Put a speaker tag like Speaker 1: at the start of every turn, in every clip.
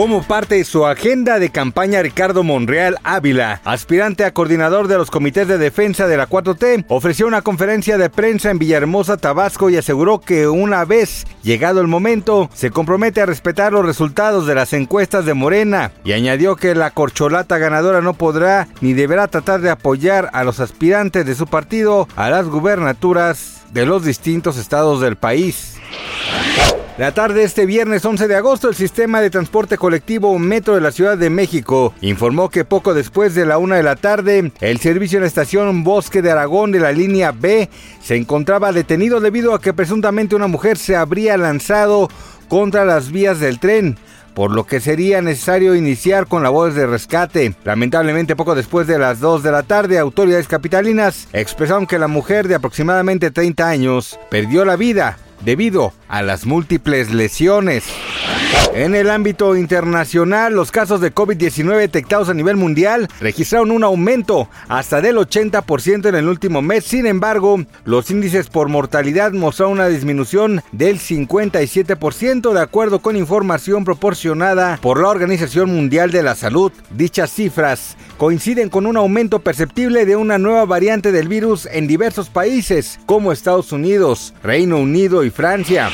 Speaker 1: Como parte de su agenda de campaña, Ricardo Monreal Ávila, aspirante a coordinador de los comités de defensa de la 4T, ofreció una conferencia de prensa en Villahermosa, Tabasco y aseguró que una vez llegado el momento, se compromete a respetar los resultados de las encuestas de Morena y añadió que la corcholata ganadora no podrá ni deberá tratar de apoyar a los aspirantes de su partido a las gubernaturas de los distintos estados del país. La tarde de este viernes 11 de agosto, el sistema de transporte colectivo Metro de la Ciudad de México informó que poco después de la una de la tarde, el servicio en la estación Bosque de Aragón de la línea B se encontraba detenido debido a que presuntamente una mujer se habría lanzado contra las vías del tren por lo que sería necesario iniciar con labores de rescate. Lamentablemente, poco después de las 2 de la tarde, autoridades capitalinas expresaron que la mujer de aproximadamente 30 años perdió la vida debido a las múltiples lesiones. En el ámbito internacional, los casos de COVID-19 detectados a nivel mundial registraron un aumento hasta del 80% en el último mes. Sin embargo, los índices por mortalidad mostraron una disminución del 57% de acuerdo con información proporcionada por la Organización Mundial de la Salud. Dichas cifras coinciden con un aumento perceptible de una nueva variante del virus en diversos países como Estados Unidos, Reino Unido y Francia.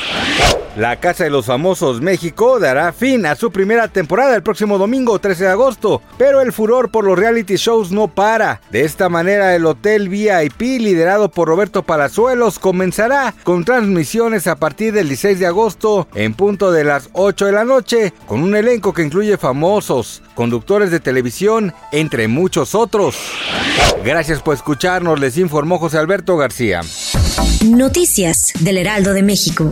Speaker 1: La Casa de los Famosos México dará fin a su primera temporada el próximo domingo 13 de agosto, pero el furor por los reality shows no para. De esta manera el Hotel VIP liderado por Roberto Palazuelos comenzará con transmisiones a partir del 16 de agosto en punto de las 8 de la noche con un elenco que incluye famosos, conductores de televisión, entre muchos otros. Gracias por escucharnos, les informó José Alberto García.
Speaker 2: Noticias del Heraldo de México.